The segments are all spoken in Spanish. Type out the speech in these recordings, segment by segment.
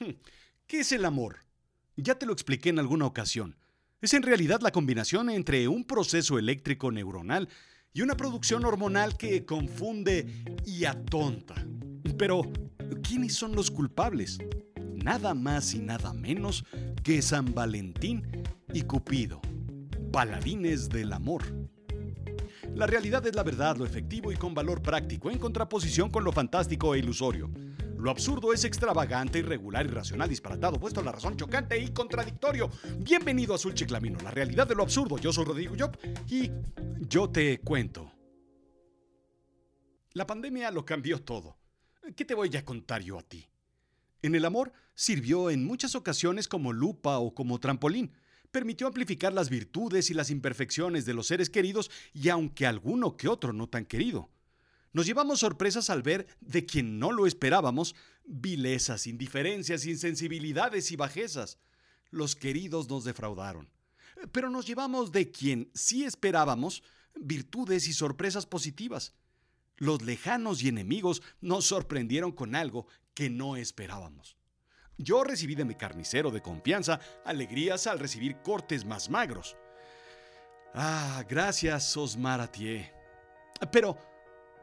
Hmm, ¿Qué es el amor? Ya te lo expliqué en alguna ocasión. Es en realidad la combinación entre un proceso eléctrico neuronal y una producción hormonal que confunde y atonta. Pero, ¿quiénes son los culpables? Nada más y nada menos que San Valentín y Cupido, paladines del amor. La realidad es la verdad, lo efectivo y con valor práctico, en contraposición con lo fantástico e ilusorio. Lo absurdo es extravagante, irregular, irracional, disparatado, puesto a la razón chocante y contradictorio. Bienvenido a Azul Chiclamino, la realidad de lo absurdo. Yo soy Rodrigo Job y yo te cuento. La pandemia lo cambió todo. ¿Qué te voy a contar yo a ti? En el amor sirvió en muchas ocasiones como lupa o como trampolín. Permitió amplificar las virtudes y las imperfecciones de los seres queridos y aunque alguno que otro no tan querido. Nos llevamos sorpresas al ver de quien no lo esperábamos vilezas, indiferencias, insensibilidades y bajezas. Los queridos nos defraudaron. Pero nos llevamos de quien sí esperábamos virtudes y sorpresas positivas. Los lejanos y enemigos nos sorprendieron con algo que no esperábamos. Yo recibí de mi carnicero de confianza alegrías al recibir cortes más magros. Ah, gracias, Osmar Atié. Pero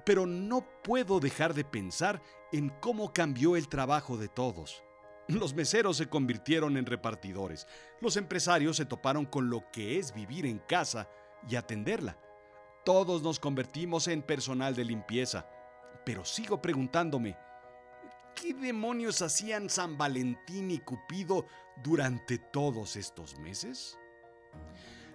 pero no puedo dejar de pensar en cómo cambió el trabajo de todos. Los meseros se convirtieron en repartidores, los empresarios se toparon con lo que es vivir en casa y atenderla. Todos nos convertimos en personal de limpieza, pero sigo preguntándome, ¿qué demonios hacían San Valentín y Cupido durante todos estos meses?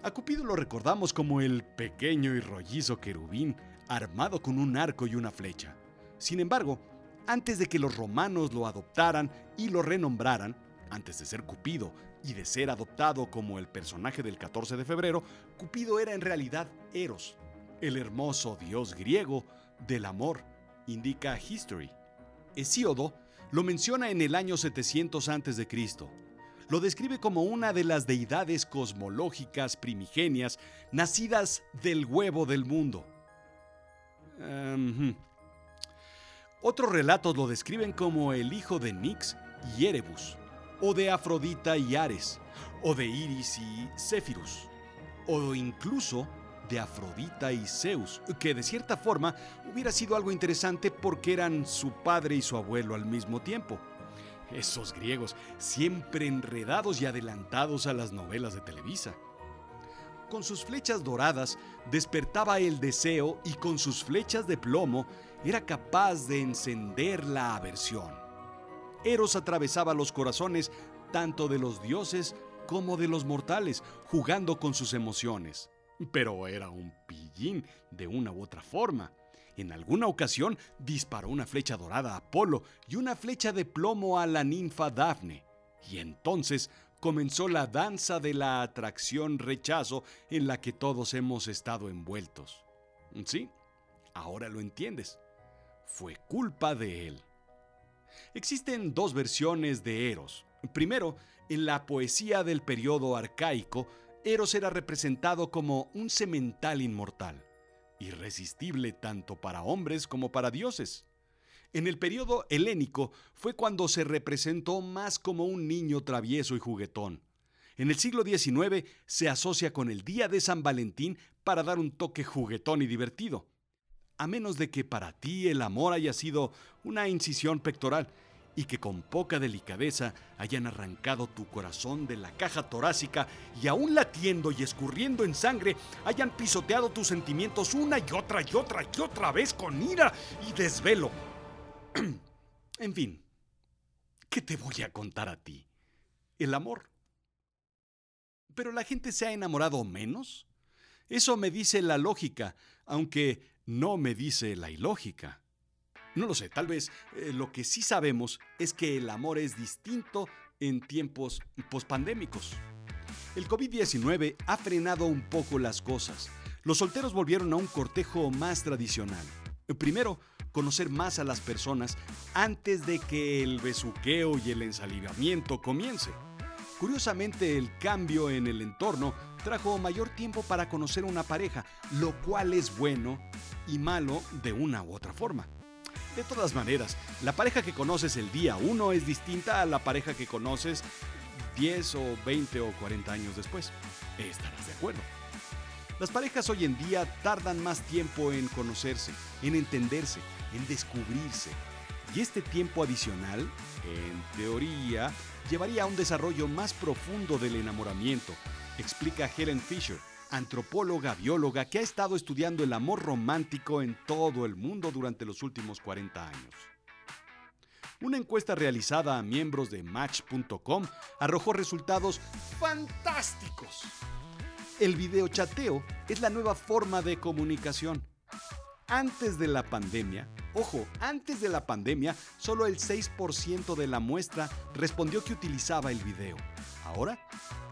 A Cupido lo recordamos como el pequeño y rollizo querubín armado con un arco y una flecha. Sin embargo, antes de que los romanos lo adoptaran y lo renombraran, antes de ser Cupido y de ser adoptado como el personaje del 14 de febrero, Cupido era en realidad Eros, el hermoso dios griego del amor, indica History. Hesíodo lo menciona en el año 700 a.C. Lo describe como una de las deidades cosmológicas primigenias nacidas del huevo del mundo otros relatos lo describen como el hijo de Nix y Erebus, o de Afrodita y Ares, o de Iris y Céfirus, o incluso de Afrodita y Zeus, que de cierta forma hubiera sido algo interesante porque eran su padre y su abuelo al mismo tiempo. Esos griegos, siempre enredados y adelantados a las novelas de Televisa con sus flechas doradas despertaba el deseo y con sus flechas de plomo era capaz de encender la aversión. Eros atravesaba los corazones tanto de los dioses como de los mortales, jugando con sus emociones. Pero era un pillín de una u otra forma. En alguna ocasión disparó una flecha dorada a Apolo y una flecha de plomo a la ninfa Dafne. Y entonces comenzó la danza de la atracción-rechazo en la que todos hemos estado envueltos. ¿Sí? Ahora lo entiendes. Fue culpa de él. Existen dos versiones de Eros. Primero, en la poesía del periodo arcaico, Eros era representado como un semental inmortal, irresistible tanto para hombres como para dioses. En el periodo helénico fue cuando se representó más como un niño travieso y juguetón. En el siglo XIX se asocia con el Día de San Valentín para dar un toque juguetón y divertido. A menos de que para ti el amor haya sido una incisión pectoral y que con poca delicadeza hayan arrancado tu corazón de la caja torácica y aún latiendo y escurriendo en sangre hayan pisoteado tus sentimientos una y otra y otra y otra vez con ira y desvelo en fin, ¿qué te voy a contar a ti? El amor. ¿Pero la gente se ha enamorado menos? Eso me dice la lógica, aunque no me dice la ilógica. No lo sé, tal vez eh, lo que sí sabemos es que el amor es distinto en tiempos pospandémicos. El COVID-19 ha frenado un poco las cosas. Los solteros volvieron a un cortejo más tradicional. Primero, conocer más a las personas antes de que el besuqueo y el ensalivamiento comience. Curiosamente, el cambio en el entorno trajo mayor tiempo para conocer una pareja, lo cual es bueno y malo de una u otra forma. De todas maneras, La pareja que conoces el día 1 es distinta a la pareja que conoces 10 o 20 o 40 años después. Estarás de acuerdo. Las parejas hoy en día tardan más tiempo en conocerse, en entenderse, en descubrirse. Y este tiempo adicional, en teoría, llevaría a un desarrollo más profundo del enamoramiento, explica Helen Fisher, antropóloga bióloga que ha estado estudiando el amor romántico en todo el mundo durante los últimos 40 años. Una encuesta realizada a miembros de Match.com arrojó resultados fantásticos. El videochateo es la nueva forma de comunicación. Antes de la pandemia, ojo, antes de la pandemia, solo el 6% de la muestra respondió que utilizaba el video. Ahora,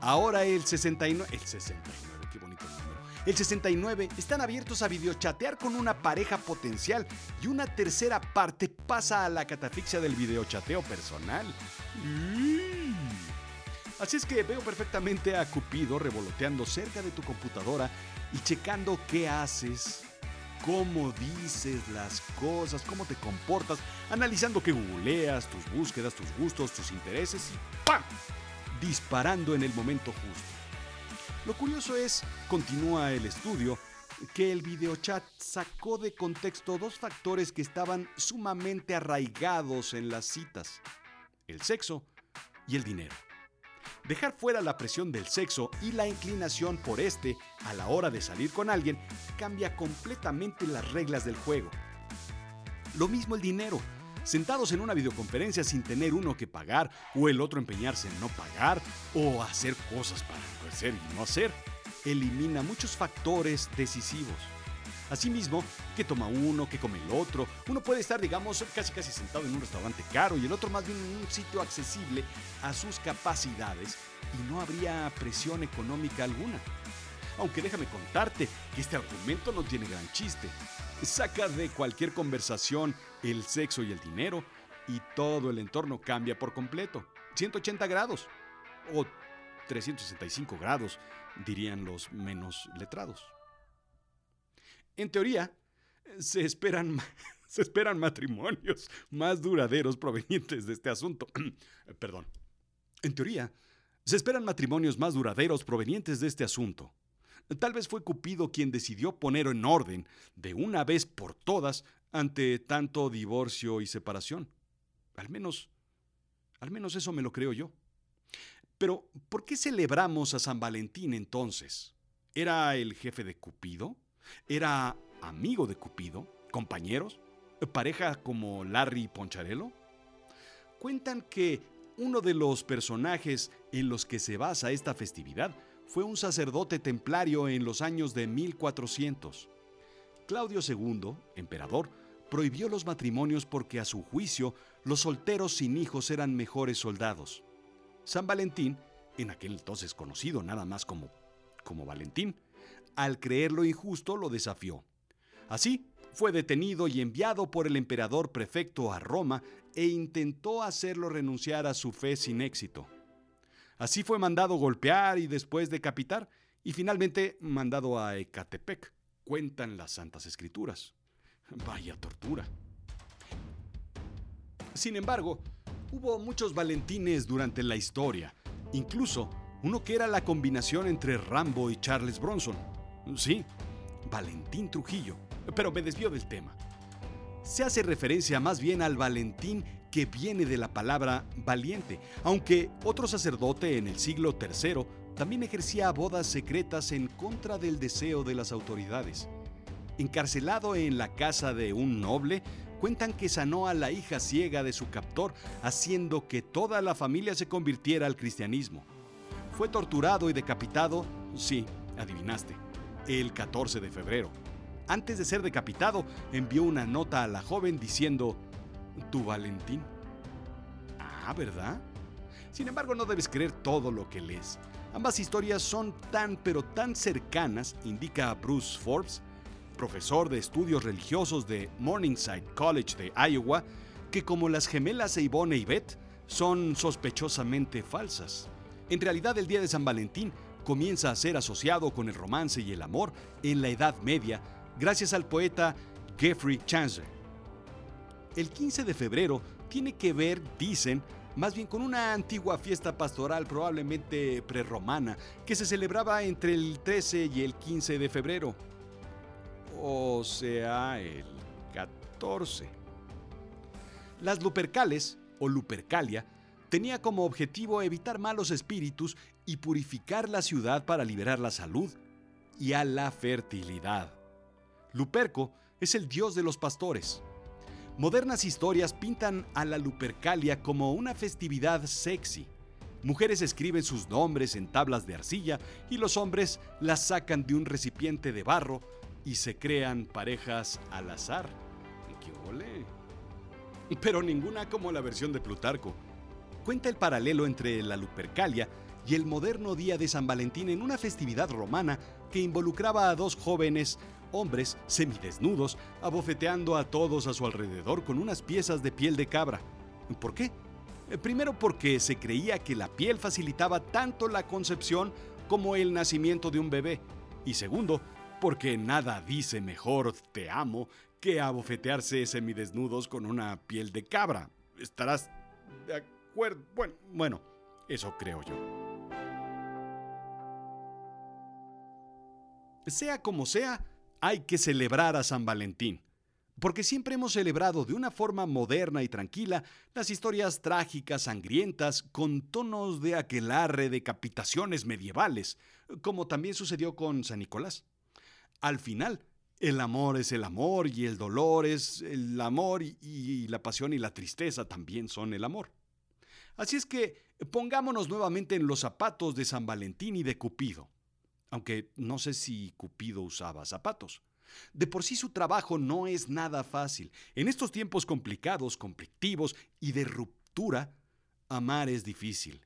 ahora el 69, el 69, qué bonito número. El 69 están abiertos a videochatear con una pareja potencial y una tercera parte pasa a la catafixia del videochateo personal. Así es que veo perfectamente a Cupido revoloteando cerca de tu computadora y checando qué haces, cómo dices las cosas, cómo te comportas, analizando qué googleas, tus búsquedas, tus gustos, tus intereses y ¡pam! Disparando en el momento justo. Lo curioso es, continúa el estudio, que el videochat sacó de contexto dos factores que estaban sumamente arraigados en las citas, el sexo y el dinero. Dejar fuera la presión del sexo y la inclinación por este a la hora de salir con alguien cambia completamente las reglas del juego. Lo mismo el dinero. Sentados en una videoconferencia sin tener uno que pagar o el otro empeñarse en no pagar o hacer cosas para hacer y no hacer, elimina muchos factores decisivos. Asimismo, que toma uno, que come el otro. Uno puede estar, digamos, casi casi sentado en un restaurante caro y el otro más bien en un sitio accesible a sus capacidades y no habría presión económica alguna. Aunque déjame contarte que este argumento no tiene gran chiste. Saca de cualquier conversación el sexo y el dinero y todo el entorno cambia por completo. 180 grados o 365 grados, dirían los menos letrados. En teoría, se esperan, se esperan matrimonios más duraderos provenientes de este asunto. Perdón. En teoría, se esperan matrimonios más duraderos provenientes de este asunto. Tal vez fue Cupido quien decidió poner en orden, de una vez por todas, ante tanto divorcio y separación. Al menos, al menos eso me lo creo yo. Pero, ¿por qué celebramos a San Valentín entonces? ¿Era el jefe de Cupido? ¿Era amigo de Cupido? ¿Compañeros? ¿Pareja como Larry y Poncharelo? Cuentan que uno de los personajes en los que se basa esta festividad fue un sacerdote templario en los años de 1400. Claudio II, emperador, prohibió los matrimonios porque a su juicio los solteros sin hijos eran mejores soldados. San Valentín, en aquel entonces conocido nada más como, como Valentín, al creerlo injusto lo desafió. Así, fue detenido y enviado por el emperador prefecto a Roma e intentó hacerlo renunciar a su fe sin éxito. Así fue mandado golpear y después decapitar, y finalmente mandado a Ecatepec, cuentan las Santas Escrituras. Vaya tortura. Sin embargo, hubo muchos Valentines durante la historia, incluso uno que era la combinación entre Rambo y Charles Bronson. Sí, Valentín Trujillo, pero me desvío del tema. Se hace referencia más bien al Valentín que viene de la palabra valiente, aunque otro sacerdote en el siglo III también ejercía bodas secretas en contra del deseo de las autoridades. Encarcelado en la casa de un noble, cuentan que sanó a la hija ciega de su captor, haciendo que toda la familia se convirtiera al cristianismo. Fue torturado y decapitado, sí, adivinaste, el 14 de febrero. Antes de ser decapitado, envió una nota a la joven diciendo, Tu Valentín. Ah, ¿verdad? Sin embargo, no debes creer todo lo que lees. Ambas historias son tan pero tan cercanas, indica Bruce Forbes, profesor de estudios religiosos de Morningside College de Iowa, que como las gemelas Yvonne y Beth, son sospechosamente falsas. En realidad, el día de San Valentín comienza a ser asociado con el romance y el amor en la Edad Media gracias al poeta Geoffrey Chaucer. El 15 de febrero tiene que ver, dicen, más bien con una antigua fiesta pastoral probablemente prerromana que se celebraba entre el 13 y el 15 de febrero. O sea, el 14. Las Lupercales, o Lupercalia, tenía como objetivo evitar malos espíritus y purificar la ciudad para liberar la salud y a la fertilidad. Luperco es el dios de los pastores. Modernas historias pintan a la Lupercalia como una festividad sexy. Mujeres escriben sus nombres en tablas de arcilla y los hombres las sacan de un recipiente de barro y se crean parejas al azar. ¡Qué ole! Pero ninguna como la versión de Plutarco. Cuenta el paralelo entre la Lupercalia y el moderno día de San Valentín en una festividad romana que involucraba a dos jóvenes hombres semidesnudos abofeteando a todos a su alrededor con unas piezas de piel de cabra. ¿Por qué? Eh, primero porque se creía que la piel facilitaba tanto la concepción como el nacimiento de un bebé. Y segundo, porque nada dice mejor te amo que abofetearse semidesnudos con una piel de cabra. Estarás de Bueno, bueno, eso creo yo. Sea como sea, hay que celebrar a San Valentín, porque siempre hemos celebrado de una forma moderna y tranquila las historias trágicas, sangrientas, con tonos de aquelarre, decapitaciones medievales, como también sucedió con San Nicolás. Al final, el amor es el amor y el dolor es el amor y la pasión y la tristeza también son el amor. Así es que pongámonos nuevamente en los zapatos de San Valentín y de Cupido aunque no sé si Cupido usaba zapatos. De por sí su trabajo no es nada fácil. En estos tiempos complicados, conflictivos y de ruptura, amar es difícil.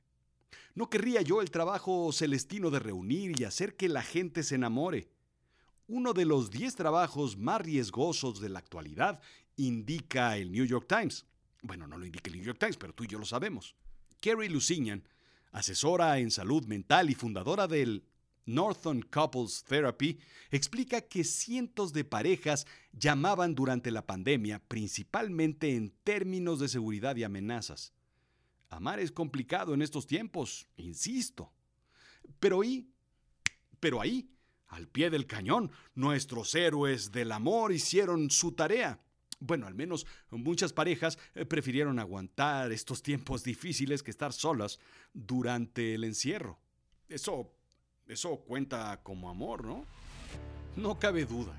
No querría yo el trabajo celestino de reunir y hacer que la gente se enamore. Uno de los diez trabajos más riesgosos de la actualidad indica el New York Times. Bueno, no lo indica el New York Times, pero tú y yo lo sabemos. Kerry Lusignan, asesora en salud mental y fundadora del Northern Couples Therapy explica que cientos de parejas llamaban durante la pandemia principalmente en términos de seguridad y amenazas. Amar es complicado en estos tiempos, insisto. Pero ahí, pero ahí, al pie del cañón, nuestros héroes del amor hicieron su tarea. Bueno, al menos muchas parejas eh, prefirieron aguantar estos tiempos difíciles que estar solas durante el encierro. Eso eso cuenta como amor, ¿no? No cabe duda.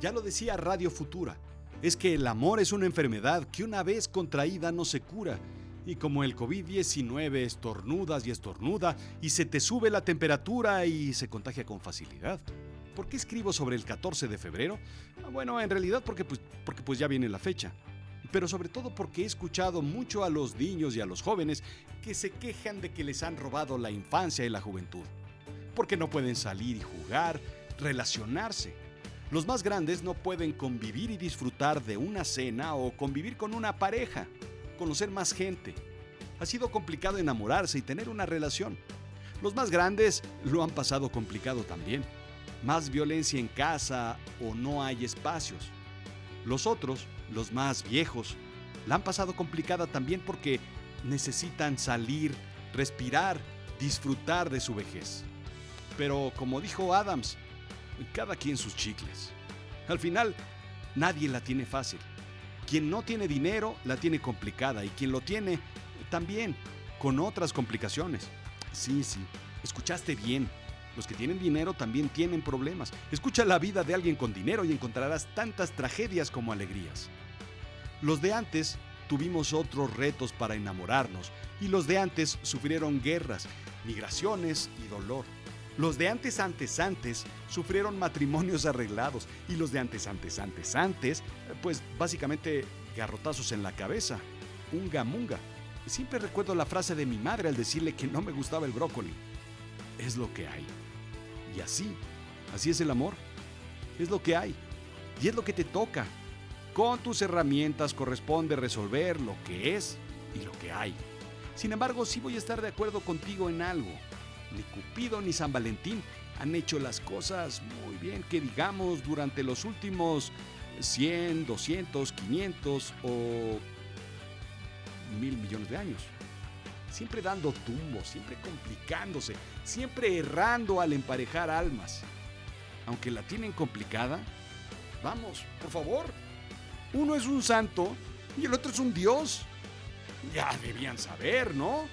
Ya lo decía Radio Futura. Es que el amor es una enfermedad que una vez contraída no se cura. Y como el COVID-19 estornudas y estornuda y se te sube la temperatura y se contagia con facilidad. ¿Por qué escribo sobre el 14 de febrero? Ah, bueno, en realidad porque pues, porque pues ya viene la fecha. Pero sobre todo porque he escuchado mucho a los niños y a los jóvenes que se quejan de que les han robado la infancia y la juventud porque no pueden salir y jugar, relacionarse. Los más grandes no pueden convivir y disfrutar de una cena o convivir con una pareja, conocer más gente. Ha sido complicado enamorarse y tener una relación. Los más grandes lo han pasado complicado también. Más violencia en casa o no hay espacios. Los otros, los más viejos, la han pasado complicada también porque necesitan salir, respirar, disfrutar de su vejez. Pero como dijo Adams, cada quien sus chicles. Al final, nadie la tiene fácil. Quien no tiene dinero la tiene complicada y quien lo tiene también, con otras complicaciones. Sí, sí, escuchaste bien. Los que tienen dinero también tienen problemas. Escucha la vida de alguien con dinero y encontrarás tantas tragedias como alegrías. Los de antes tuvimos otros retos para enamorarnos y los de antes sufrieron guerras, migraciones y dolor. Los de antes, antes, antes sufrieron matrimonios arreglados y los de antes, antes, antes, antes, pues básicamente garrotazos en la cabeza, unga munga. Siempre recuerdo la frase de mi madre al decirle que no me gustaba el brócoli. Es lo que hay. Y así, así es el amor. Es lo que hay. Y es lo que te toca. Con tus herramientas corresponde resolver lo que es y lo que hay. Sin embargo, sí voy a estar de acuerdo contigo en algo ni Cupido ni San Valentín han hecho las cosas muy bien, que digamos, durante los últimos 100, 200, 500 o mil millones de años. Siempre dando tumbos, siempre complicándose, siempre errando al emparejar almas. Aunque la tienen complicada, vamos, por favor. Uno es un santo y el otro es un dios. Ya debían saber, ¿no?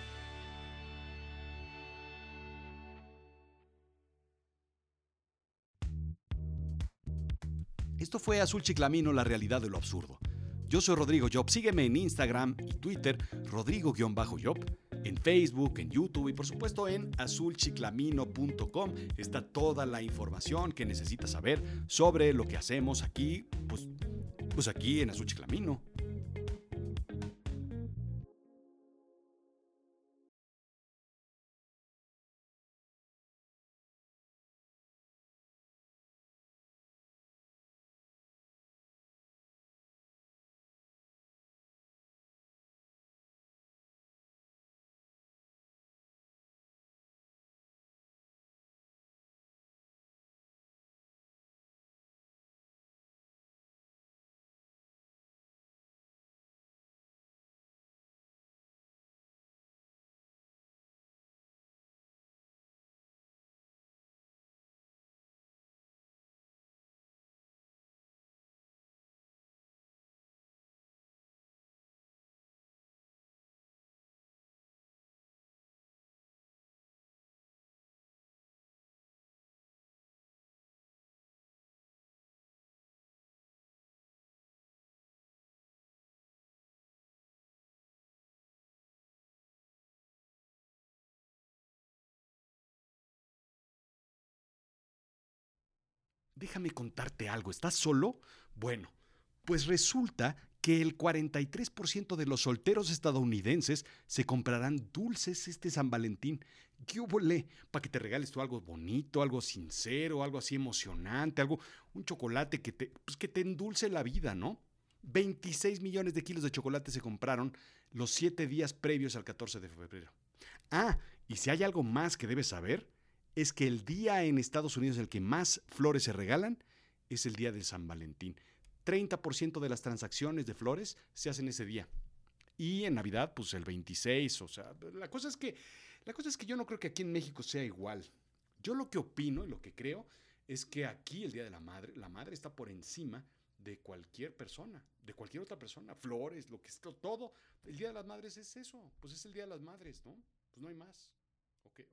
Esto fue Azul Chiclamino, la realidad de lo absurdo. Yo soy Rodrigo Job. Sígueme en Instagram y Twitter, Rodrigo-Job, en Facebook, en YouTube y por supuesto en azulchiclamino.com. Está toda la información que necesitas saber sobre lo que hacemos aquí, pues, pues aquí en Azul Chiclamino. Déjame contarte algo, ¿estás solo? Bueno, pues resulta que el 43% de los solteros estadounidenses se comprarán dulces este San Valentín. ¿Qué le Para que te regales tú algo bonito, algo sincero, algo así emocionante, algo, un chocolate que te, pues que te endulce la vida, ¿no? 26 millones de kilos de chocolate se compraron los siete días previos al 14 de febrero. Ah, y si hay algo más que debes saber, es que el día en Estados Unidos en el que más flores se regalan es el día de San Valentín. 30% de las transacciones de flores se hacen ese día. Y en Navidad, pues el 26, o sea, la cosa es que la cosa es que yo no creo que aquí en México sea igual. Yo lo que opino y lo que creo es que aquí el Día de la Madre, la madre está por encima de cualquier persona, de cualquier otra persona, flores, lo que es todo. El Día de las Madres es eso, pues es el Día de las Madres, ¿no? Pues no hay más. Okay,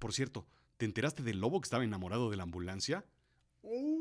Por cierto, ¿te enteraste del lobo que estaba enamorado de la ambulancia? ¡Oh!